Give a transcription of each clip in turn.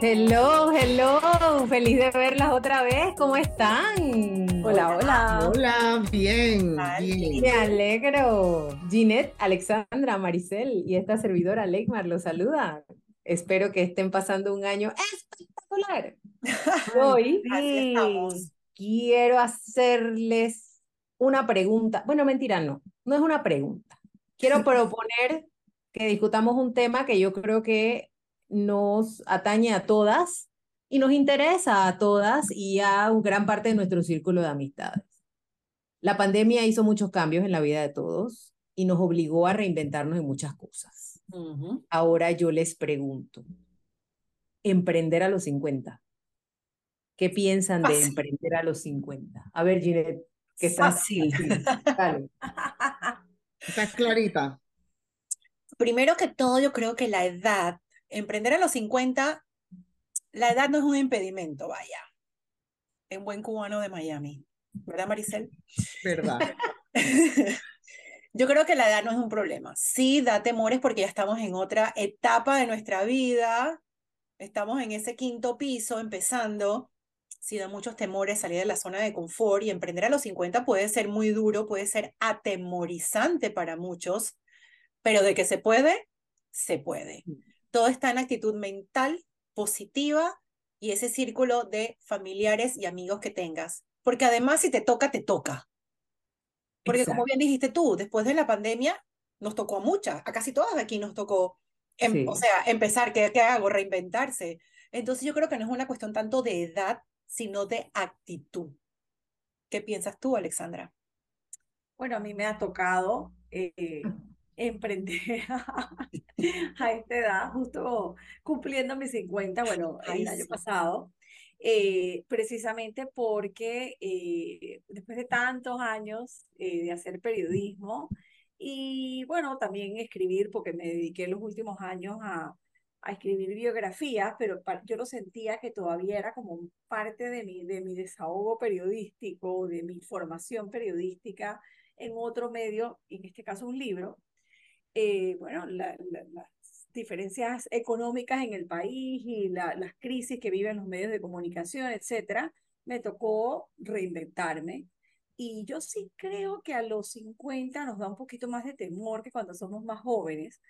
Hello, hello, feliz de verlas otra vez. ¿Cómo están? Hola, hola. Hola, bien, bien. Me alegro. Ginette, Alexandra, Maricel y esta servidora Leikmar los saluda. Espero que estén pasando un año espectacular. Hoy quiero hacerles una pregunta. Bueno, mentira, no, no es una pregunta. Quiero proponer que discutamos un tema que yo creo que nos atañe a todas y nos interesa a todas y a gran parte de nuestro círculo de amistades. La pandemia hizo muchos cambios en la vida de todos y nos obligó a reinventarnos en muchas cosas. Ahora yo les pregunto, emprender a los 50. ¿Qué piensan de emprender a los 50? A ver, Ginette, que está fácil. Está clarita. Primero que todo, yo creo que la edad emprender a los 50, la edad no es un impedimento, vaya. En buen cubano de Miami. ¿Verdad, Maricel? Verdad. Yo creo que la edad no es un problema. Sí, da temores porque ya estamos en otra etapa de nuestra vida. Estamos en ese quinto piso empezando. Sí, da muchos temores salir de la zona de confort y emprender a los 50 puede ser muy duro, puede ser atemorizante para muchos, pero de que se puede, se puede todo está en actitud mental positiva y ese círculo de familiares y amigos que tengas. Porque además si te toca, te toca. Porque como bien dijiste tú, después de la pandemia nos tocó a muchas, a casi todas aquí nos tocó, em, o sea, empezar, ¿qué, ¿qué hago? Reinventarse. Entonces yo creo que no es una cuestión tanto de edad, sino de actitud. ¿Qué piensas tú, Alexandra? Bueno, a mí me ha tocado eh, emprender a esta edad, justo cumpliendo mis 50, bueno, el año pasado, eh, precisamente porque eh, después de tantos años eh, de hacer periodismo y bueno, también escribir, porque me dediqué los últimos años a, a escribir biografías, pero yo lo sentía que todavía era como parte de mi, de mi desahogo periodístico, de mi formación periodística en otro medio, en este caso un libro, eh, bueno, las diferencias económicas en el país y las crisis que viven los medios de comunicación, etcétera, me tocó reinventarme. Y yo sí creo que a los 50 nos da un poquito más de temor que cuando somos más jóvenes,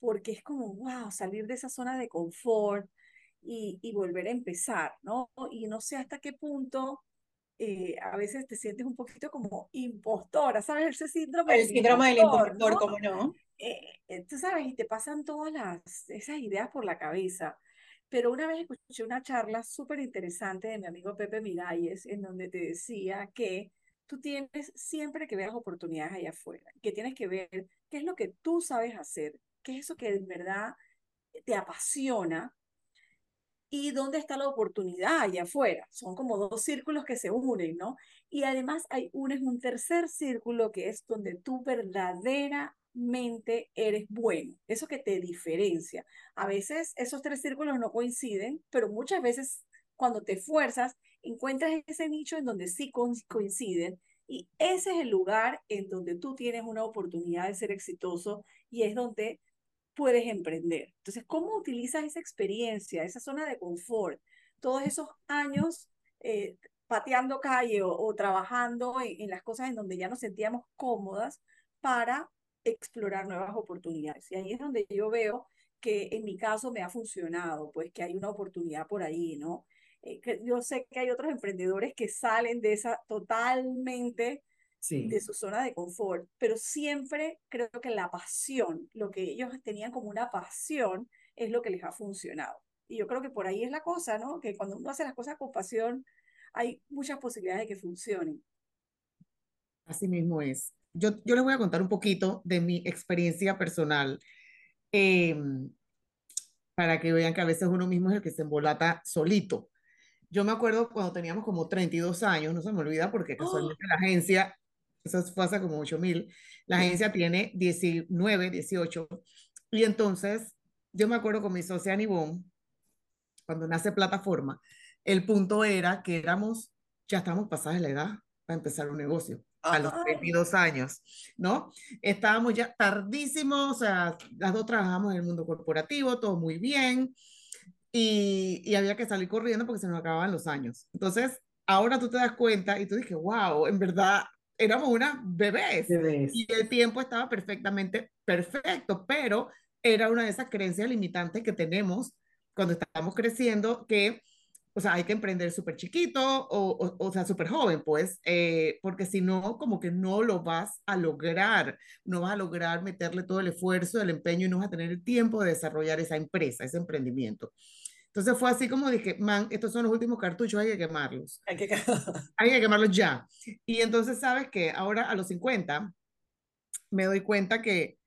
porque es como, wow, salir de esa zona de confort y, y volver a empezar, ¿no? Y no sé hasta qué punto eh, a veces te sientes un poquito como impostora, ¿sabes? Ese síndrome El síndrome del impostor, ¿no? ¿cómo no? Eh, tú sabes, y te pasan todas las, esas ideas por la cabeza. Pero una vez escuché una charla súper interesante de mi amigo Pepe Miralles, en donde te decía que tú tienes siempre que ver las oportunidades allá afuera, que tienes que ver qué es lo que tú sabes hacer, qué es eso que en verdad te apasiona y dónde está la oportunidad allá afuera. Son como dos círculos que se unen, ¿no? Y además hay un, es un tercer círculo que es donde tú verdadera mente eres bueno, eso que te diferencia. A veces esos tres círculos no coinciden, pero muchas veces cuando te fuerzas, encuentras ese nicho en donde sí coinciden y ese es el lugar en donde tú tienes una oportunidad de ser exitoso y es donde puedes emprender. Entonces, ¿cómo utilizas esa experiencia, esa zona de confort, todos esos años eh, pateando calle o, trabajando en, en, las cosas en donde ya nos sentíamos cómodas para explorar nuevas oportunidades. Y ahí es donde yo veo que en mi caso me ha funcionado, pues que hay una oportunidad por ahí, ¿no? Eh, que yo sé que hay otros emprendedores que salen de esa totalmente de su zona de confort, pero siempre creo que la pasión, lo que ellos tenían como una pasión, es lo que les ha funcionado. Y yo creo que por ahí es la cosa, ¿no? Que cuando uno hace las cosas con pasión, hay muchas posibilidades de que funcionen. Así mismo es yo, yo les voy a contar un poquito de mi experiencia personal em, para que vean que a veces uno mismo es el que se embolata solito. Yo me acuerdo cuando teníamos como 32 años, no se me olvida porque casualmente ¡Oh! la agencia, eso hace como 8 mil, la agencia tiene 19, 18, y entonces yo me acuerdo con mi socia Anibón, cuando nace plataforma, el punto era que éramos, ya estamos pasadas la edad para empezar un negocio a los 22 años, ¿no? Estábamos ya tardísimos, o sea, las dos trabajamos en el mundo corporativo, todo muy bien. y, y había que salir corriendo porque se nos acababan los años. Entonces, ahora tú te das cuenta y tú dices, wow, en verdad éramos unas bebés, Bebés. y el tiempo estaba perfectamente perfecto, pero era una de esas creencias limitantes que tenemos cuando estamos creciendo que, o sea, hay que emprender súper chiquito o, o, o sea, súper joven, pues, eh, porque si no, como que no lo vas a lograr, no vas a lograr meterle todo el esfuerzo, el empeño y no vas a tener el tiempo de desarrollar esa empresa, ese emprendimiento. Entonces fue así como dije, man, estos son los últimos cartuchos, hay que quemarlos. Hay que... Hay que quemarlos ya. Y entonces, ¿sabes que Ahora a los 50 me doy cuenta que,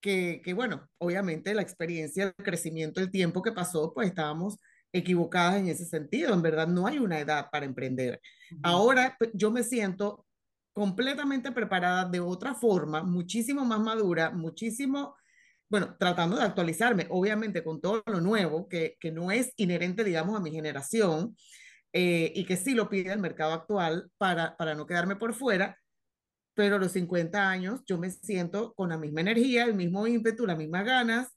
que, que, bueno, obviamente la experiencia, el crecimiento, el tiempo que pasó, pues estábamos equivocadas en ese sentido. En verdad, no hay una edad para emprender. Ahora pues, yo me siento completamente preparada de otra forma, muchísimo más madura, muchísimo bueno, tratando de actualizarme, obviamente con todo lo nuevo, que, que no es inherente, digamos, a mi generación, eh, y que sí lo pide el mercado actual para, para no quedarme por fuera, pero a los 50 años yo me siento con la misma energía, el mismo ímpetu, las mismas ganas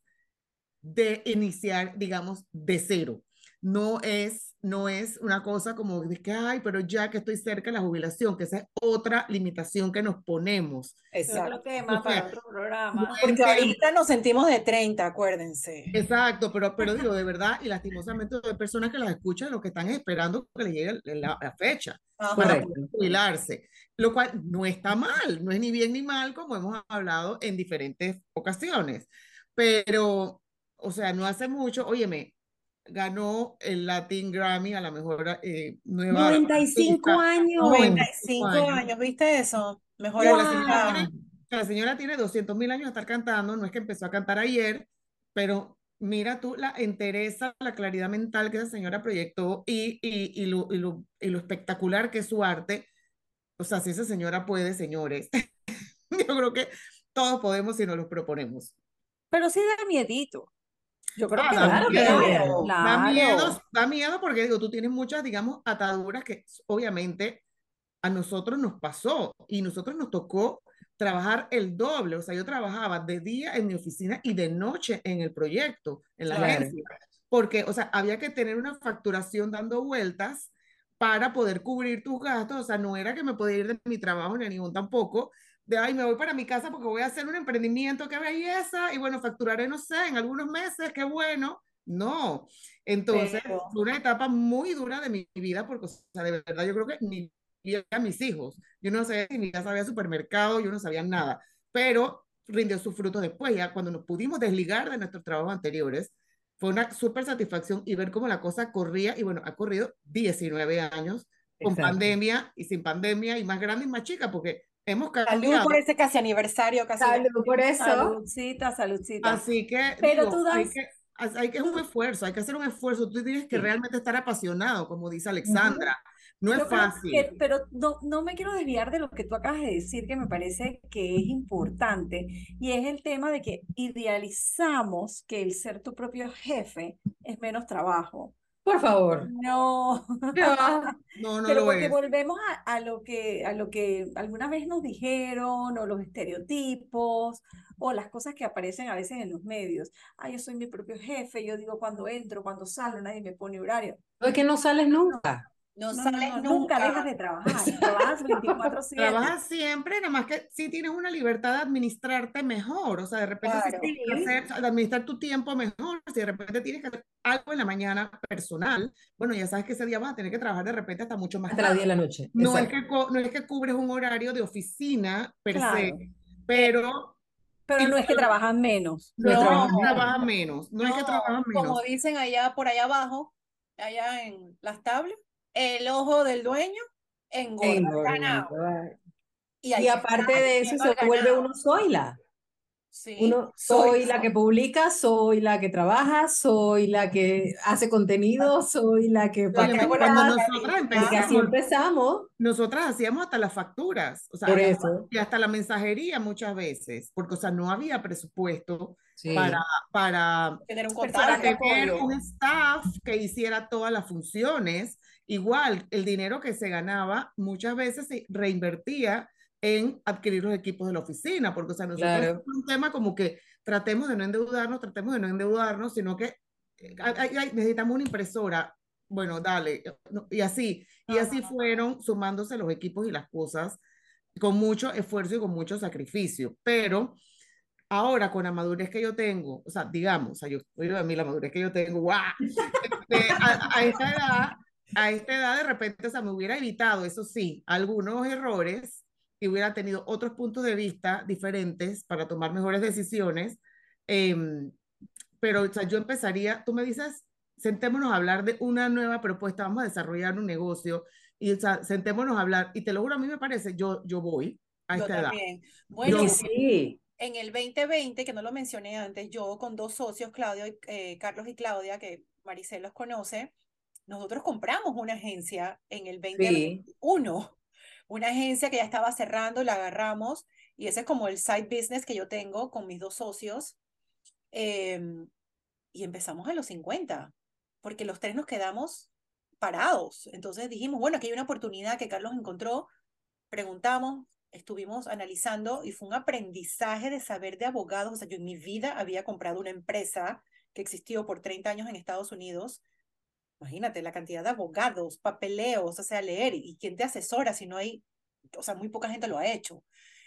de iniciar, digamos, de cero. No es, no es una cosa como de que, ay, pero ya que estoy cerca de la jubilación, que esa es otra limitación que nos ponemos. Exacto. Otro tema para otro programa. Porque ahorita nos sentimos de 30, acuérdense. Exacto, pero, pero digo, de verdad, y lastimosamente hay personas que las escuchan, lo que están esperando que les llegue la, la fecha Ajá. para poder jubilarse, lo cual no está mal, no es ni bien ni mal, como hemos hablado en diferentes ocasiones, pero, o sea, no hace mucho, óyeme, ganó el Latin Grammy a la mejor eh, nueva 95 artista. años 95 años. viste eso mejor wow. la, señora, la señora tiene 200 mil años de estar cantando no es que empezó a cantar ayer pero mira tú la entereza la claridad mental que esa señora proyectó y, y, y, lo, y, lo, y lo espectacular que es su arte o sea si esa señora puede señores yo creo que todos podemos si nos lo proponemos pero sí da miedito yo creo Ah, que da claro, miedo, claro, Da miedo, da miedo porque digo, tú tienes muchas, digamos, ataduras que obviamente a nosotros nos pasó y nosotros nos tocó trabajar el doble. O sea, yo trabajaba de día en mi oficina y de noche en el proyecto, en la Claro. agencia, porque, o sea, había que tener una facturación dando vueltas para poder cubrir tus gastos. O sea, no era que me podía ir de mi trabajo ni a ningún tampoco, de, ay, me voy para mi casa porque voy a hacer un emprendimiento, qué belleza, y bueno, facturaré, no sé, en algunos meses, qué bueno. No, entonces Pero- fue una etapa muy dura de mi vida porque, o sea, de verdad, yo creo que ni ni a mis hijos, yo no sabía mi casa había supermercado, yo no sabía nada, pero rindió sus frutos después, ya cuando nos pudimos desligar de nuestros trabajos anteriores, fue una súper satisfacción y ver cómo la cosa corría, y bueno, ha corrido 19 años con Exacto. pandemia y sin pandemia, y más grande y más chica, porque hemos Salud cambiado. por ese casi aniversario, casi. Salud por eso. Saludcita, saludcita. Así que, Pero digo, tú das- hay que, hay que un esfuerzo, hay que hacer un esfuerzo, tú tienes que Sí. realmente estar apasionado, como dice Alexandra, no es fácil. que- pero no, no me quiero desviar de lo que tú acabas de decir, que me parece que es importante, y es el tema de que idealizamos que el ser tu propio jefe es menos trabajo. Por favor. No, No. No, no pero lo porque es. volvemos a, a lo que, a lo que alguna vez nos dijeron, o los estereotipos, o las cosas que aparecen a veces en los medios. Ah, yo soy mi propio jefe, yo digo cuando entro, cuando salgo, nadie me pone horario. No es que no sales nunca. No, No, sales no, nunca. nunca dejas de trabajar, trabajas 24/7. Trabajas siempre, nada más que sí tienes una libertad de administrarte mejor, o sea, de repente si Claro. tienes que hacer, de administrar tu tiempo mejor, si de repente tienes que hacer algo en la mañana personal, bueno, ya sabes que ese día vas a tener que trabajar de repente hasta mucho más Hasta las tarde. 10 de la noche. No es, que, no es que cubres un horario de oficina per Claro. se, pero Pero no es que trabajas menos. No menos. trabajas menos, no, es que trabajas menos. Como dicen allá por allá abajo, allá en las tablas, el ojo del dueño engorda Engorda. ganado. Y, Y aparte está de eso, se el vuelve ganado. uno soyla. Sí, Uno, soy la que publica, soy la que trabaja, soy la que hace contenido, soy la que Oye, cuando nosotras. Porque así empezamos, empezamos. nosotras hacíamos hasta las facturas, o sea, Por y eso. y hasta la mensajería muchas veces, porque, o sea, no había presupuesto Sí. para, para, tener un para tener un staff que hiciera todas las funciones. Igual, el dinero que se ganaba muchas veces se reinvertía en adquirir los equipos de la oficina, porque, o sea, nosotros Claro. es un tema como que tratemos de no endeudarnos, tratemos de no endeudarnos, sino que necesitamos una impresora, bueno, dale, y así, y así fueron sumándose los equipos y las cosas con mucho esfuerzo y con mucho sacrificio, pero ahora con la madurez que yo tengo, o sea, digamos, o sea, yo a mí la madurez que yo tengo, ¡guau! Este, a, esta edad, a esta edad de repente, o sea, me hubiera evitado, eso sí, algunos errores y hubiera tenido otros puntos de vista diferentes para tomar mejores decisiones, em, pero o sea, yo empezaría, tú me dices, sentémonos a hablar de una nueva propuesta, vamos a desarrollar un negocio y o sea, sentémonos a hablar, y te lo juro, a mí me parece, yo, yo voy a esta edad. Bueno, sí. en el 2020, que no lo mencioné antes, yo con dos socios, Claudio eh, Carlos y Claudia, que Maricel los conoce, nosotros compramos una agencia en el 2021, una agencia que ya estaba cerrando, la agarramos, y ese es como el side business que yo tengo con mis dos socios. Em, y empezamos a los 50, porque los tres nos quedamos parados. Entonces dijimos, bueno, aquí hay una oportunidad que Carlos encontró, preguntamos, estuvimos analizando y fue un aprendizaje de saber de abogados. O sea, yo en mi vida había comprado una empresa que existió por 30 años en Estados Unidos. Imagínate la cantidad de abogados, papeleos, o sea, leer y quién te asesora si no hay, o sea, muy poca gente lo ha hecho.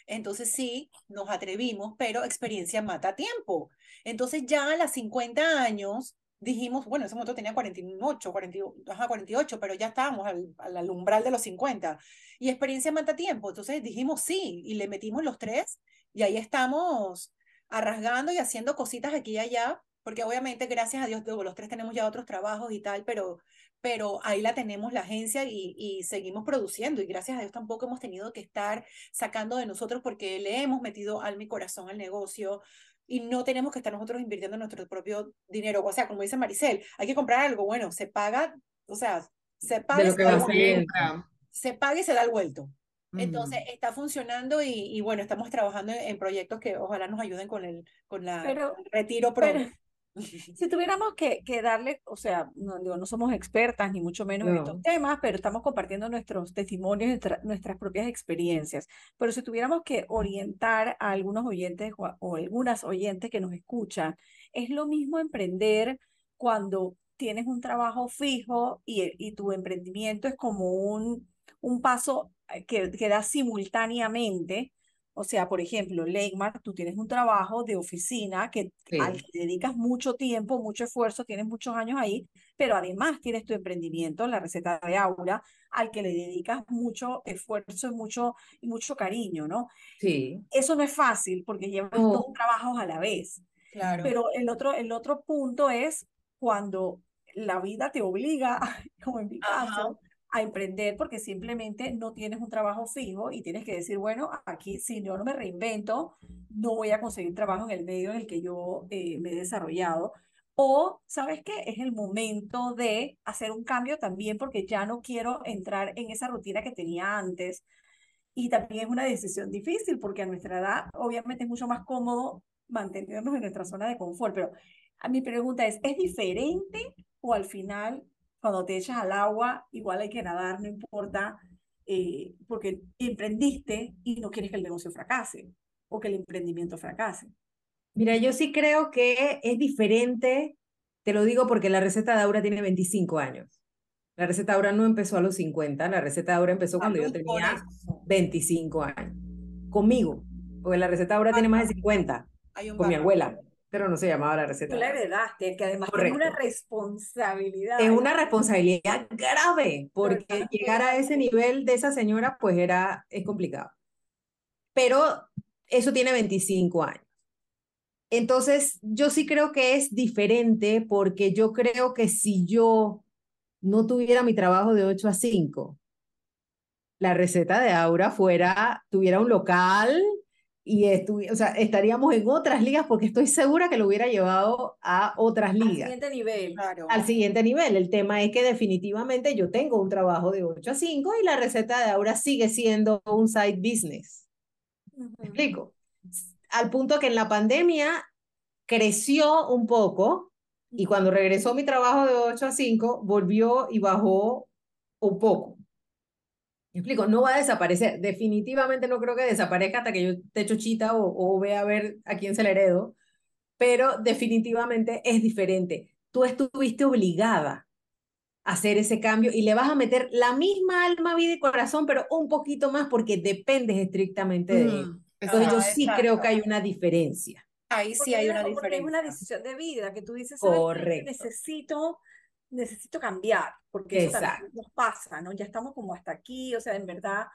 Entonces sí, nos atrevimos, pero experiencia mata tiempo. Entonces ya a las 50 años dijimos, bueno, ese momento tenía 48, 48, pero ya estábamos al, al, umbral de los 50. Y experiencia mata tiempo. Entonces dijimos sí, y le metimos los tres, y ahí estamos arrasgando y haciendo cositas aquí y allá, porque obviamente, gracias a Dios, los tres tenemos ya otros trabajos y tal, pero, pero ahí la tenemos la agencia y, y seguimos produciendo. Y gracias a Dios tampoco hemos tenido que estar sacando de nosotros porque le hemos metido al mi corazón al negocio y no tenemos que estar nosotros invirtiendo nuestro propio dinero. O sea, como dice Maricel, hay que comprar algo, bueno, se paga, o sea, se paga, y se, da se paga y se da el vuelto. Entonces está funcionando y, y, bueno, estamos trabajando en, proyectos que ojalá nos ayuden con el, con la, el retiro pronto. Si tuviéramos que, que, darle, o sea, no, no somos expertas ni mucho menos en estos temas, pero estamos compartiendo nuestros testimonios, nuestras propias experiencias. Pero si tuviéramos que orientar a algunos oyentes o, o, algunas oyentes que nos escuchan, es lo mismo emprender cuando tienes un trabajo fijo y, y tu emprendimiento es como un, un paso eh, que, que da simultáneamente o sea, por ejemplo, Leymar, tú tienes un trabajo de oficina que al que dedicas mucho tiempo, mucho esfuerzo, tienes muchos años ahí, pero además tienes tu emprendimiento, la receta de Aura, al que le dedicas mucho esfuerzo y mucho, y mucho cariño, ¿no? Sí. Eso no es fácil porque llevas dos trabajos a la vez. Claro. Pero el otro, el otro punto es cuando la vida te obliga, como en mi caso, a emprender porque simplemente no tienes un trabajo fijo y tienes que decir, bueno, aquí si yo no me reinvento, no voy a conseguir trabajo en el medio en el que yo eh, me he desarrollado. O, ¿sabes qué? Es el momento de hacer un cambio también porque ya no quiero entrar en esa rutina que tenía antes. Y también es una decisión difícil porque a nuestra edad obviamente es mucho más cómodo mantenernos en nuestra zona de confort. Pero a mi pregunta es, ¿es diferente o al final cuando te echas al agua, igual hay que nadar, no importa, eh, porque emprendiste y no quieres que el negocio fracase o que el emprendimiento fracase. Mira, yo sí creo que es diferente, te lo digo porque la receta de Aura tiene 25 años. La receta de Aura no empezó a los 50, la receta de Aura empezó cuando yo tenía 25 años. Conmigo, porque la receta de Aura tiene más de 50, con mi abuela pero no se llamaba la receta. Tú la heredaste, que además es una responsabilidad. Es una responsabilidad grave, porque llegar a ese nivel de esa señora, pues era, es complicado. Pero eso tiene 25 años. Entonces, yo sí creo que es diferente, porque yo creo que si yo no tuviera mi trabajo de 8 a 5, la receta de Aura fuera, tuviera un local, y o sea, estaríamos en otras ligas porque estoy segura que lo hubiera llevado a otras ligas. Al siguiente nivel. Claro. Al siguiente nivel. El tema es que definitivamente yo tengo un trabajo de 8 a 5 y la receta de ahora sigue siendo un side business. ¿Me explico? Al punto que en la pandemia creció un poco y cuando regresó mi trabajo de 8 a 5 volvió y bajó un poco. Me explico, no va a desaparecer. Definitivamente no creo que desaparezca hasta que yo te chochita o, o vea a ver a quién se le heredo, pero definitivamente es diferente. tú estuviste obligada a hacer ese cambio y le vas a meter la misma alma, vida y corazón, pero un poquito más porque dependes estrictamente de él. Mm, Entonces yo sí creo que hay una diferencia. Ahí sí Porque hay una porque es diferencia. una decisión de vida que tú dices. Correcto. Necesito, necesito cambiar, porque eso también Exacto. nos pasa, ¿no? Ya estamos como hasta aquí, o sea, en verdad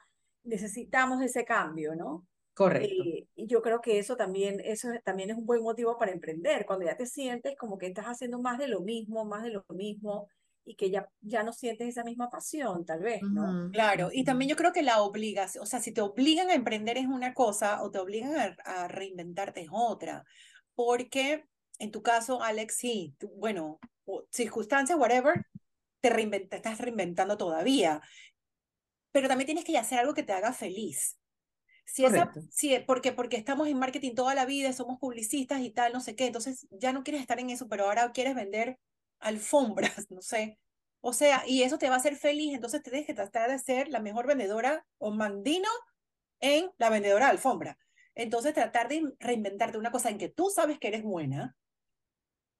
necesitamos ese cambio, ¿no? Correcto. Eh, y yo creo que eso también, eso es- también es un buen motivo para emprender, cuando ya te sientes como que estás haciendo más de lo mismo, más de lo mismo, y que ya, ya no sientes esa misma pasión, tal vez, ¿no? Ujú, Claro, y también yo creo que la obligación, o sea, si te obligan a emprender es una cosa o te obligan a, a reinventarte es otra, porque en tu caso, Alex, sí, tú- bueno, circunstancias, whatever, te, reinvent- te estás reinventando todavía, pero también tienes que hacer algo que te haga feliz. Si esa, si, porque, porque estamos en marketing toda la vida, somos publicistas y tal, no sé qué, entonces ya no quieres estar en eso, pero ahora quieres vender alfombras, no sé. O sea, y eso te va a hacer feliz, entonces tienes que tratar de ser la mejor vendedora o mandino en la vendedora de alfombra. Entonces tratar de reinventarte una cosa en que tú sabes que eres buena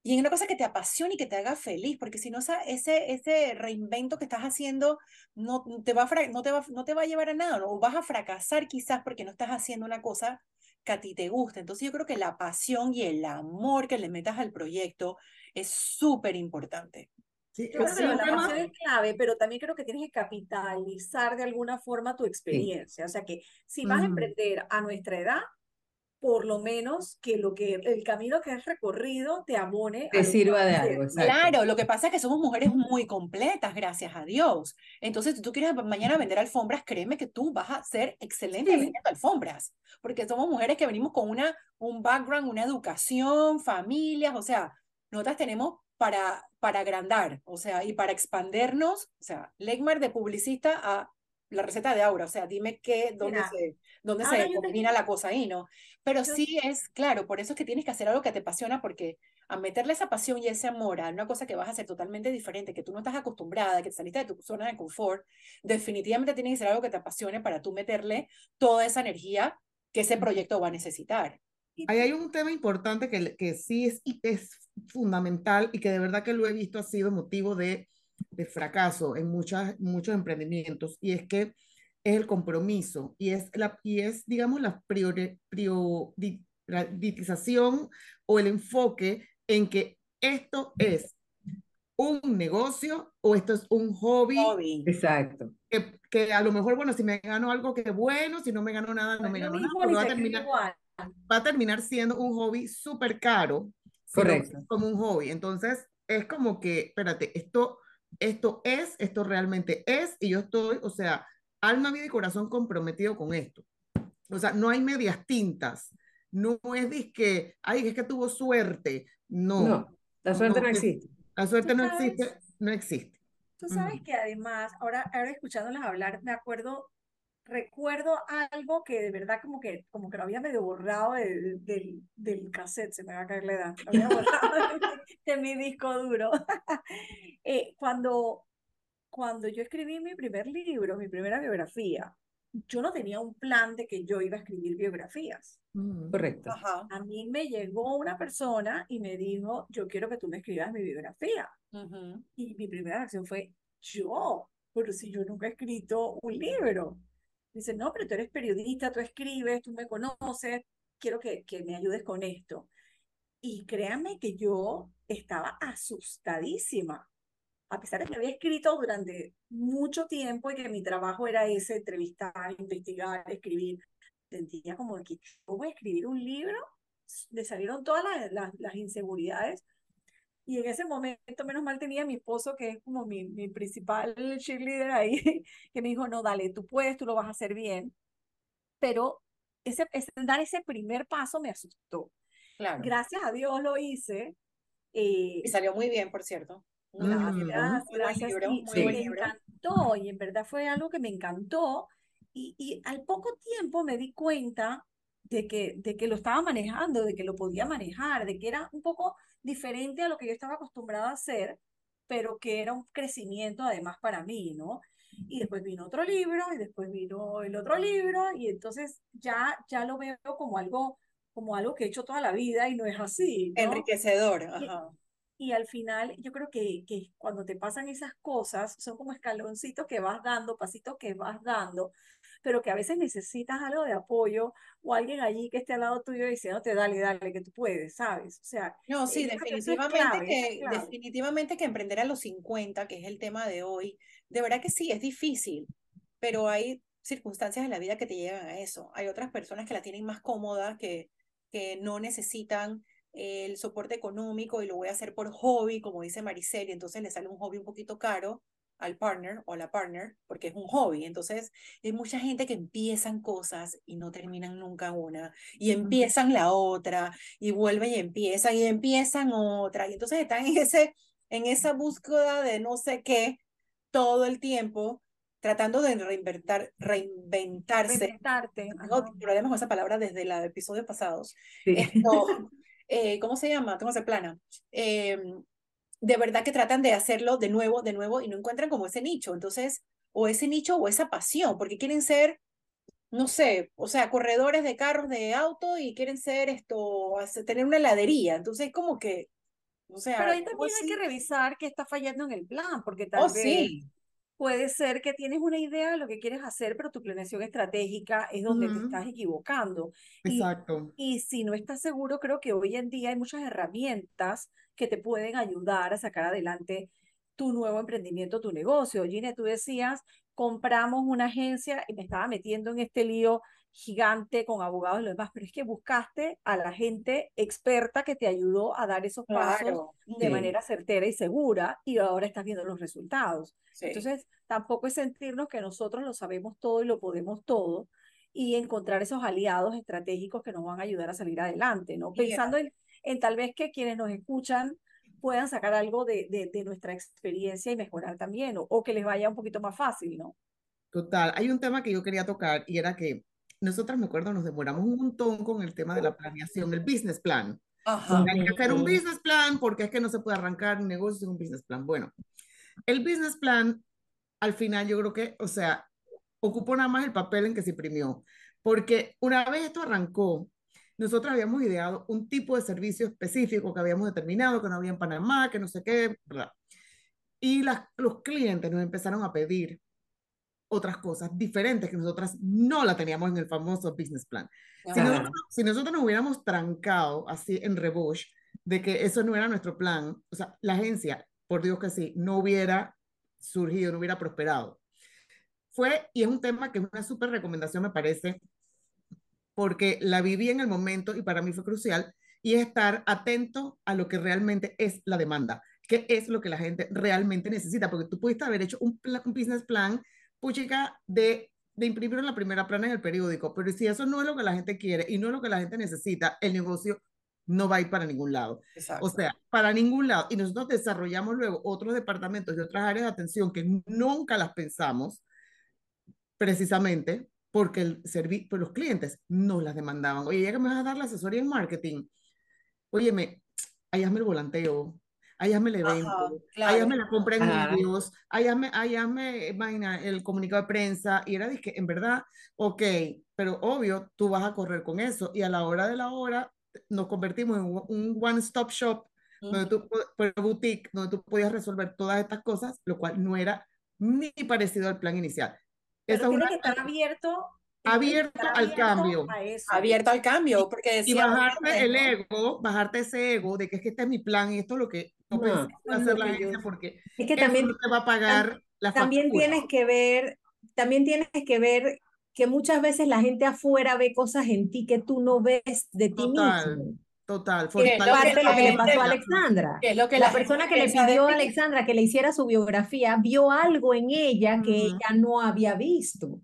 y en una cosa que te apasione y que te haga feliz, porque si no, esa- ese, ese reinvento que estás haciendo no te va a, no te va, no te va a llevar a nada, ¿no? o vas a fracasar quizás porque no estás haciendo una cosa que a ti te gusta. Entonces yo creo que la pasión y el amor que le metas al proyecto es súper importante. Sí, Yo creo que la pasión es clave, pero también creo que tienes que capitalizar de alguna forma tu experiencia. O sea que si vas a Ujú. emprender a nuestra edad, por lo menos que lo que el camino que has recorrido te abone a Te sirva de algo, exacto. Claro, lo que pasa es que somos mujeres muy completas, gracias a Dios. Entonces, si tú quieres mañana vender alfombras, créeme que tú vas a ser excelente Sí. vendiendo alfombras, porque somos mujeres que venimos con una, un background, una educación, familias, o sea, nosotras tenemos para, para agrandar, o sea, y para expandernos, o sea, Legmar de publicista a la receta de Aura, o sea, dime qué, dónde Mira, se, dónde ahora se te- combina la cosa ahí, ¿no? Pero yo- sí es, claro, por eso es que tienes que hacer algo que te apasiona, porque a meterle esa pasión y ese amor a una cosa que vas a hacer totalmente diferente, que tú no estás acostumbrada, que te saliste de tu zona de confort, definitivamente tiene que ser algo que te apasione para tú meterle toda esa energía que ese proyecto va a necesitar. Ahí hay un tema importante que, que sí es, es fundamental y que de verdad que lo he visto ha sido motivo de, de fracaso en muchas, muchos emprendimientos y es que es el compromiso y es, la, y es digamos, la priori- prioritización o el enfoque en que esto es un negocio o esto es un hobby Hobby. Exacto. que, que a lo mejor, bueno, si me gano algo que bueno, si no me gano nada, no me gano nada, ni va a terminar, va a terminar siendo un hobby súper caro. Correcto. como un hobby. Entonces, es como que, espérate, esto, esto es, esto realmente es, y yo estoy, o sea, alma, vida y corazón comprometido con esto. O sea, no hay medias tintas. No es que, ay, es que tuvo suerte. No, No, la suerte no existe. La suerte no sabes- existe, no existe. Tú sabes que además, ahora, ahora escuchándolas hablar, me acuerdo, recuerdo algo que de verdad como que, como que lo había medio borrado de- del, del cassette, se me va a caer la edad, lo había borrado de, de mi disco duro. Eh, cuando, cuando yo escribí mi primer libro, mi primera biografía, yo no tenía un plan de que yo iba a escribir biografías. Ujú. Correcto. Ajá. A mí me llegó una persona y me dijo, yo quiero que tú me escribas mi biografía. Y mi primera reacción fue, yo, pero si yo nunca he escrito un libro. Dice, no, pero tú eres periodista, tú escribes, tú me conoces, quiero que, que me ayudes con esto. Y créanme que yo estaba asustadísima, a pesar de que había escrito durante mucho tiempo y que mi trabajo era ese, entrevistar, investigar, escribir. Sentía como que yo voy a escribir un libro, le salieron todas las, las, las inseguridades y en ese momento, menos mal tenía a mi esposo, que es como mi, mi principal cheerleader ahí, que me dijo, no, dale, tú puedes, tú lo vas a hacer bien. Pero ese, ese, dar ese primer paso me asustó. Claro. Gracias a Dios lo hice. eh, Y salió muy bien, por cierto. Gracias, buen gracias. libro, Y Sí. me encantó, y en verdad fue algo que me encantó. Y, y al poco tiempo me di cuenta de que, de que lo estaba manejando, de que lo podía manejar, de que era un poco diferente a lo que yo estaba acostumbrada a hacer, pero que era un crecimiento además para mí, ¿no? Y después vino otro libro, y después vino el otro libro, y entonces ya, ya lo veo como algo, como algo que he hecho toda la vida y no es así, ¿no? Enriquecedor. Ajá. Y al final yo creo que, que cuando te pasan esas cosas son como escaloncitos que vas dando, pasitos que vas dando, pero que a veces necesitas algo de apoyo o alguien allí que esté al lado tuyo diciéndote, dale, dale, que tú puedes, ¿sabes? O sea, no, eh, sí, eso es definitivamente clave, es que, clave. definitivamente que emprender a los 50, que es el tema de hoy, de verdad que sí, es difícil, pero hay circunstancias en la vida que te llevan a eso. Hay otras personas que la tienen más cómoda, que, que no necesitan el soporte económico y lo voy a hacer por hobby, como dice Maricel, y entonces le sale un hobby un poquito caro al partner o a la partner, porque es un hobby. Entonces, hay mucha gente que empiezan cosas y no terminan nunca una, y empiezan la otra, y vuelven y empiezan, y empiezan otra, y entonces están en, ese, en esa búsqueda de no sé qué todo el tiempo, tratando de reinventar, reinventarse. Reinventarte, Tengo problemas con esa palabra desde los episodios pasados. Sí. Esto, eh, ¿cómo se llama? ¿Cómo se plana? Eh, de verdad que tratan de hacerlo de nuevo, de nuevo, y no encuentran como ese nicho. Entonces, o ese nicho o esa pasión, porque quieren ser, no sé, o sea, corredores de carros de auto y quieren ser esto, tener una heladería. Entonces, como que, o sea, Pero ahí ¿cómo también hay que así? revisar qué está fallando en el plan, porque tal Oh, vez sí. Puede ser que tienes una idea de lo que quieres hacer, pero tu planeación estratégica es donde te estás equivocando. Y, Exacto. y si no estás seguro, creo que hoy en día hay muchas herramientas que te pueden ayudar a sacar adelante tu nuevo emprendimiento, tu negocio. Gine, tú decías, compramos una agencia y me estaba metiendo en este lío gigante con abogados y lo demás, pero es que buscaste a la gente experta que te ayudó a dar esos pasos de Sí. manera certera y segura y ahora estás viendo los resultados. Sí. Entonces, tampoco es sentirnos que nosotros lo sabemos todo y lo podemos todo y encontrar esos aliados estratégicos que nos van a ayudar a salir adelante, ¿no? Pensando en, en tal vez que quienes nos escuchan puedan sacar algo de, de, de nuestra experiencia y mejorar también, o, o que les vaya un poquito más fácil, ¿no? Total, hay un tema que yo quería tocar y era que nosotras, me acuerdo, nos demoramos un montón con el tema de la planeación, el business plan. Ajá. Hay que hacer un business plan porque es que no se puede arrancar un negocio sin un business plan. Bueno, el business plan, al final yo creo que, o sea, ocupó nada más el papel en que se imprimió, porque una vez esto arrancó, nosotros habíamos ideado un tipo de servicio específico que habíamos determinado, que no había en Panamá, que no sé qué, ¿verdad? Y las, los clientes nos empezaron a pedir otras cosas diferentes que nosotras no la teníamos en el famoso business plan. Si, nosotros, si nosotros nos hubiéramos trancado así en rebosh de que eso no era nuestro plan, o sea, la agencia, por Dios que sí, no hubiera surgido, no hubiera prosperado. Fue, y es un tema que es una súper recomendación, me parece, porque la viví en el momento y para mí fue crucial, y es estar atento a lo que realmente es la demanda, qué es lo que la gente realmente necesita, porque tú pudiste haber hecho un, plan, un business plan, puchica, de, de imprimir en la primera plana en el periódico, pero si eso no es lo que la gente quiere y no es lo que la gente necesita, el negocio no va a ir para ningún lado. Exacto. O sea, para ningún lado. Y nosotros desarrollamos luego otros departamentos y otras áreas de atención que nunca las pensamos, precisamente porque el servi pues los clientes nos las demandaban. Oye, ya que me vas a dar la asesoría en marketing, óyeme, ahí hazme el volanteo, ahí hazme el evento, Ajá, claro. hazme la compra en vídeos, ahí hazme, ahí hazme, imagina, el comunicado de prensa. Y era, dizque, en verdad, ok, pero obvio, tú vas a correr con eso. Y a la hora de la hora, nos convertimos en un one-stop shop, donde Ujú. tú, po- por boutique, donde tú podías resolver todas estas cosas, lo cual no era ni parecido al plan inicial. Pero Esa es tiene una, que estar abierto, abierto al cambio. Abierto al cambio, porque y decía bajarte el ego, bajarte ese ego de que es que este es mi plan y esto es lo que no No, hacer la yo- porque Es que eso también, te va a pagar la también factura. tienes que ver, también tienes que ver que muchas veces la gente afuera ve cosas en ti que tú no ves de ti Total, mismo. total. Que es lo fortalece Parte de lo que le gente- pasó a Alexandra. que lo que La la persona gente que le pidió a. Alexandra que le hiciera su biografía vio algo en ella que Ujú. ella no había visto.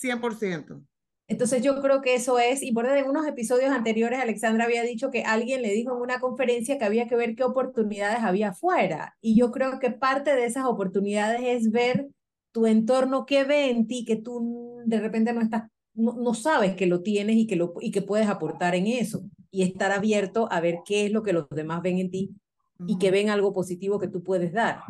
100%. Entonces yo creo que eso es, y por en unos episodios anteriores Alexandra había dicho que alguien le dijo en una conferencia que había que ver qué oportunidades había afuera. Y yo creo que parte de esas oportunidades es ver tu entorno, qué ve en ti, que tú de repente no estás, no, no sabes que lo tienes y que, lo, y que puedes aportar en eso. Y estar abierto a ver qué es lo que los demás ven en ti y que ven algo positivo que tú puedes dar.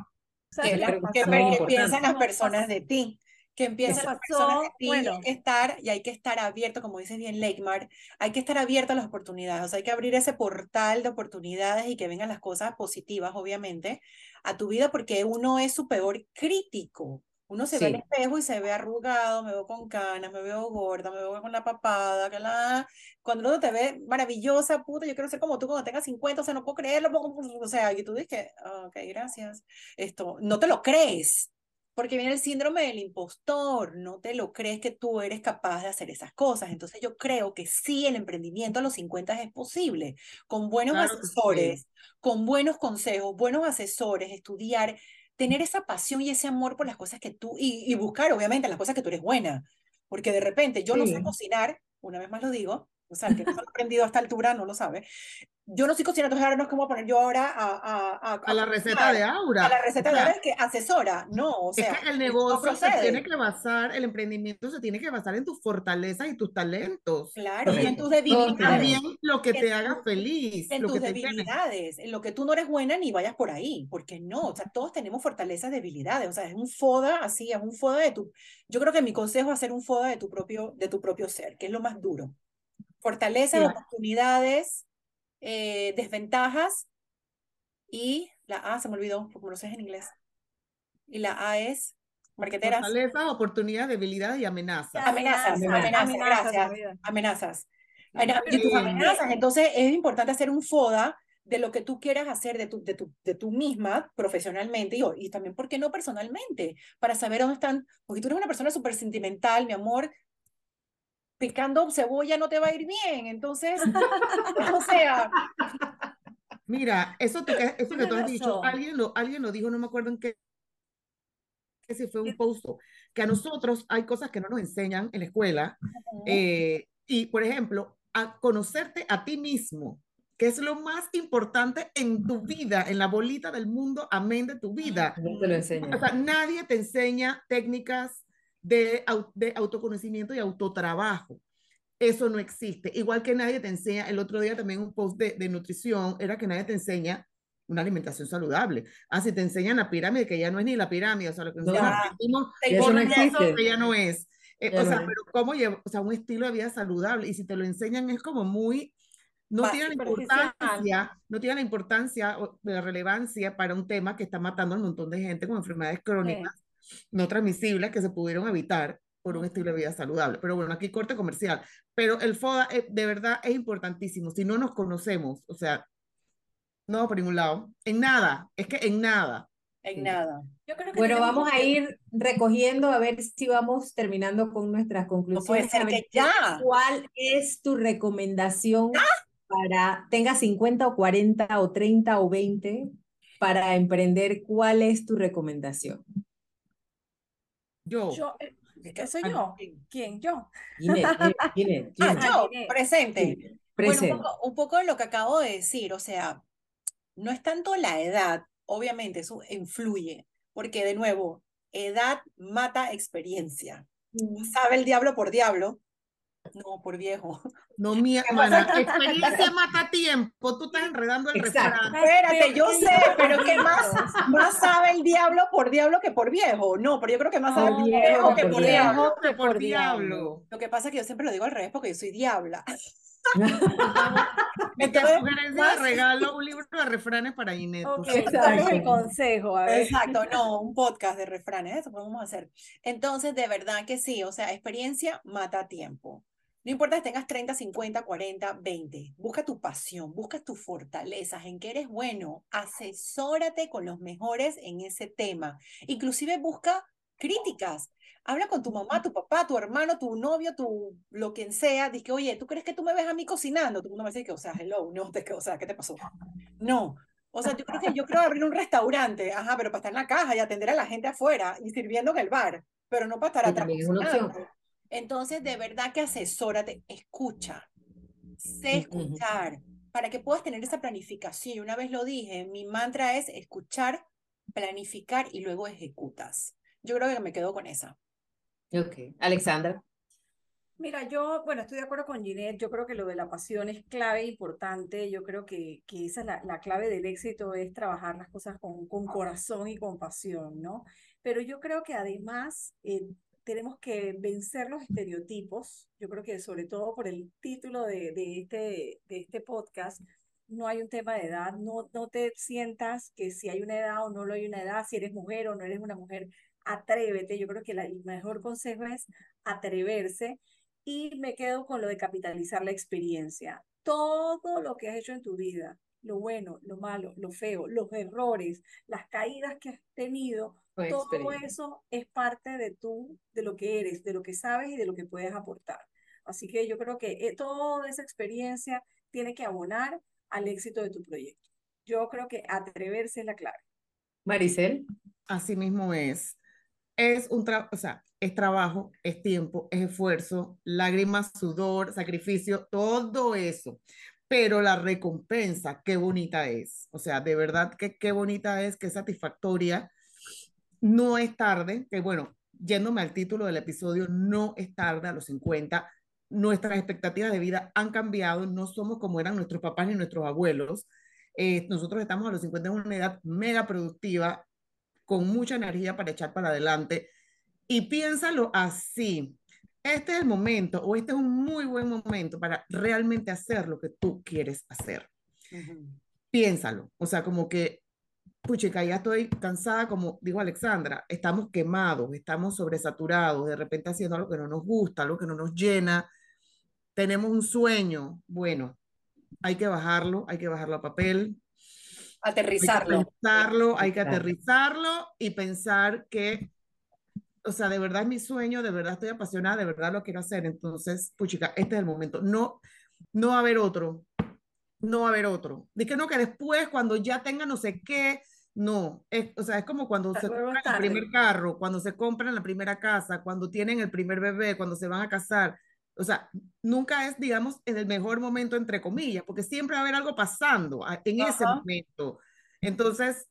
¿Sabes que, qué que que- que piensan las personas de ti. Que empieza ¿Qué la persona y Bueno. hay que estar y hay que estar abierto, como dice bien Leikmar, hay que estar abierto a las oportunidades, o sea, hay que abrir ese portal de oportunidades y que vengan las cosas positivas, obviamente, a tu vida porque uno es su peor crítico. Uno se ve al Sí. espejo y se ve arrugado, me veo con canas, me veo gorda, me veo con la papada, que la... Cuando uno te ve maravillosa, puta, yo quiero ser como tú cuando tengas 50, o sea, no puedo creerlo, o sea, y tú dices, "Ah, ok, gracias. Esto, no te lo crees, porque viene el síndrome del impostor, no te lo crees que tú eres capaz de hacer esas cosas. Entonces yo creo que sí, el emprendimiento a los 50 es posible, con buenos Claro que sí. asesores, con buenos consejos, buenos asesores, estudiar, tener esa pasión y ese amor por las cosas que tú, y, y buscar obviamente las cosas que tú eres buena, porque de repente yo no sé cocinar, una vez más lo digo, o sea, el que no se lo aprendido a esta altura no lo sabe. Yo no soy cocinera, entonces ahora no es como poner yo ahora a, a, a, A la a receta cocinar, de Aura. a la receta O de ahora que asesora, no, o Es sea, que el no negocio se procede. tiene que basar, el emprendimiento se tiene que basar en tus fortalezas y tus talentos. Claro, y en tus debilidades, También lo que en te haga feliz, en lo tus que debilidades, en lo que tú no eres buena ni vayas por ahí, porque no, o sea, todos tenemos fortalezas, debilidades, o sea, es un foda así, es un foda de tu, yo creo que mi consejo es hacer un foda de tu propio, de tu propio ser, que es lo más duro. Fortalezas, Mira. oportunidades, eh, desventajas y la A se me olvidó, porque no lo sé en inglés. Y la A es marqueteras, Fortalezas, oportunidades, debilidades y amenazas. amenazas, Amenazas. amenazas, Amenazas, gracias. Y tus Sí. amenazas. Entonces es importante hacer un FODA de lo que tú quieras hacer de tu, de tu, de tú misma profesionalmente y, y también, ¿por qué no personalmente? Para saber dónde están, porque tú eres una persona súper sentimental, mi amor, picando cebolla no te va a ir bien, entonces, o sea, Mira, eso, que, eso que tú has dicho, alguien lo, alguien lo dijo, no me acuerdo en qué, que si fue un post, que a nosotros hay cosas que no nos enseñan en la escuela, eh, y por ejemplo, a conocerte a ti mismo, que es lo más importante en tu vida, en la bolita del mundo, amén de tu vida. No te lo O enseñan. sea, nadie te enseña técnicas de, de autoconocimiento y autotrabajo. Eso no existe. Igual que nadie te enseña, el otro día también un post de, de nutrición era que nadie te enseña una alimentación saludable. Ah, si te enseñan la pirámide, que ya no es ni la pirámide, o sea, lo que nosotros aprendimos Eso no existe. que ya no es. Eh, Ya o no sea, es. pero cómo lleva, o sea, un estilo de vida saludable. Y si te lo enseñan es como muy, no tiene la importancia, no tiene la importancia o la relevancia para un tema que está matando a un montón de gente con enfermedades crónicas no transmisibles que se pudieron evitar por un estilo de vida saludable. Pero bueno, aquí corte comercial. Pero el FODA eh, de verdad es importantísimo. Si no nos conocemos, o sea, no por ningún lado, en nada, es que en nada. en nada. Yo creo que Bueno, vamos a que- ir recogiendo a ver si vamos terminando con nuestras No conclusiones. puede ser A que ya. ¿Cuál es tu recomendación para, tenga 50 o 40 o 30 o 20 para emprender? ¿Cuál es tu recomendación? Yo, Yo, eh, Es que- ¿soy yo? ¿Quién? Yo. Ginette, Ginette, Ginette, Ah, yo, presente. Sí, Bueno, un presente. poco, un poco de lo que acabo de decir, o sea, no es tanto la edad, obviamente eso influye, porque de nuevo, edad mata experiencia. ¿Sabe el diablo por diablo? No, por viejo. No, mi hermana, experiencia mata tiempo, tú estás enredando el Exacto. refrán. Espérate, yo que sé, pero ¿qué más, más sabe el diablo por diablo que por viejo? No, pero yo creo que más sabe por viejo viejo que que por diablo. que por por diablo. diablo. Lo que pasa es que yo siempre lo digo al revés porque yo soy diabla. Que Entonces, sugerencia regalo, un libro de refranes para Ginette. por Ok, favor. ¿cuál es el Exacto. consejo? A ver. Exacto, no, un podcast de refranes, eso podemos hacer. Entonces, de verdad que sí, o sea, experiencia mata tiempo. No importa si tengas 30, 50, 40, 20. Busca tu pasión, busca tus fortalezas, en qué eres bueno. Asesórate con los mejores en ese tema. Inclusive busca críticas. Habla con tu mamá, tu papá, tu hermano, tu novio, tu lo quien sea. Dice, oye, ¿tú crees que tú me ves a mí cocinando? Tú no me dice que, o sea, hello, no, te, o sea, ¿qué te pasó? No. O sea, yo creo que yo creo abrir un restaurante, ajá, pero para estar en la caja y atender a la gente afuera y sirviendo en el bar, pero no para estar atrás también es una opción. Entonces, de verdad que asesórate, escucha, sé escuchar, para que puedas tener esa planificación. Y una vez lo dije, mi mantra es escuchar, planificar y luego ejecutas. Yo creo que me quedo con esa. Ok, Alexandra. Mira, yo, bueno, estoy de acuerdo con Ginette, yo creo que lo de la pasión es clave e importante, yo creo que, que esa es la, la clave del éxito, es trabajar las cosas con, con corazón y con pasión, ¿no? Pero yo creo que además, eh, tenemos que vencer los estereotipos. Yo creo que sobre todo por el título de, de, este, de este podcast, no hay un tema de edad, no, no te sientas que si hay una edad o no lo hay una edad, si eres mujer o no eres una mujer, atrévete. Yo creo que el mejor consejo es atreverse y me quedo con lo de capitalizar la experiencia. Todo lo que has hecho en tu vida, lo bueno, lo malo, lo feo, los errores, las caídas que has tenido, todo eso es parte de tú, de lo que eres, de lo que sabes y de lo que puedes aportar. Así que yo creo que eh, toda esa experiencia tiene que abonar al éxito de tu proyecto. Yo creo que atreverse es la clave. Maricel. Así mismo es. Es un trabajo, o sea, es trabajo, es tiempo, es esfuerzo, lágrimas, sudor, sacrificio, todo eso. Pero la recompensa, qué bonita es. O sea, de verdad que qué bonita es, qué satisfactoria. No es tarde, que bueno, yéndome al título del episodio, no es tarde a los 50 nuestras expectativas de vida han cambiado, no somos como eran nuestros papás ni nuestros abuelos. Eh, nosotros estamos a los 50 en una edad mega productiva, con mucha energía para echar para adelante. Y piénsalo así, este es el momento o este es un muy buen momento para realmente hacer lo que tú quieres hacer. Piénsalo, o sea, como que, puchica, ya estoy cansada, como digo Alexandra, estamos quemados, estamos sobresaturados, de repente haciendo algo que no nos gusta, algo que no nos llena, tenemos un sueño, bueno, hay que bajarlo, hay que bajarlo a papel. Aterrizarlo. Hay que, pensarlo, hay que aterrizarlo y pensar que, o sea, de verdad es mi sueño, de verdad estoy apasionada, de verdad lo quiero hacer. Entonces, puchica, este es el momento. No, no va a haber otro. No va a haber otro. De que no, que después, cuando ya tenga no sé qué, no, es, o sea, es como cuando se compran el primer carro, cuando se compran la primera casa, cuando tienen el primer bebé, cuando se van a casar o sea, nunca es, digamos, en el mejor momento, entre comillas, porque siempre va a haber algo pasando en ese momento. Entonces,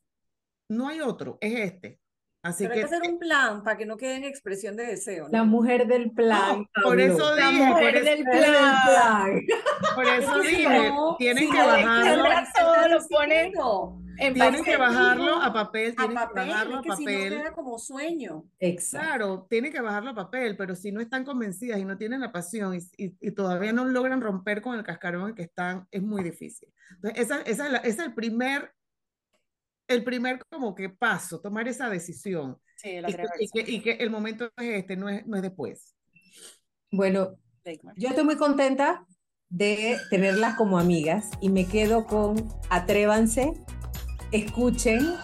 no hay otro, es este. Así Pero que, hay que hacer un plan para que no quede en expresión de deseo. La mujer del plan. por eso dije. La mujer del plan. Por eso dije, tienen que bajarlo. Todo lo ponen tienen que bajarlo a papel, tienen que bajarlo a papel. Si no queda como sueño. Exacto. Claro, tienen que bajarlo a papel, pero si no están convencidas y no tienen la pasión y, y, todavía no logran romper con el cascarón en que están, es muy difícil. Entonces, esa, esa, es, la, es el primer el primer como que paso, tomar esa decisión. Sí, y, que, y, que, y, que, el momento es este, no es, no es después. Bueno, yo estoy muy contenta de tenerlas como amigas y me quedo con atrévanse, escuchen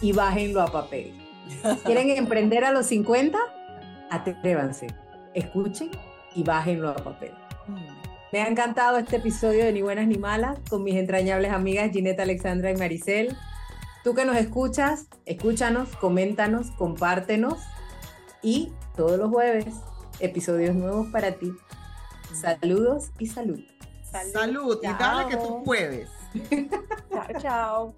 y bájenlo a papel. ¿Quieren emprender a los 50? Atrévanse, escuchen y bájenlo a papel. Me ha encantado este episodio de Ni Buenas ni Malas con mis entrañables amigas Ginette, Alexandra y Maricel. Tú que nos escuchas, escúchanos, coméntanos, compártenos y todos los jueves episodios nuevos para ti. Saludos y salud. Salud, salud. y dale que tú puedes. chao, chao.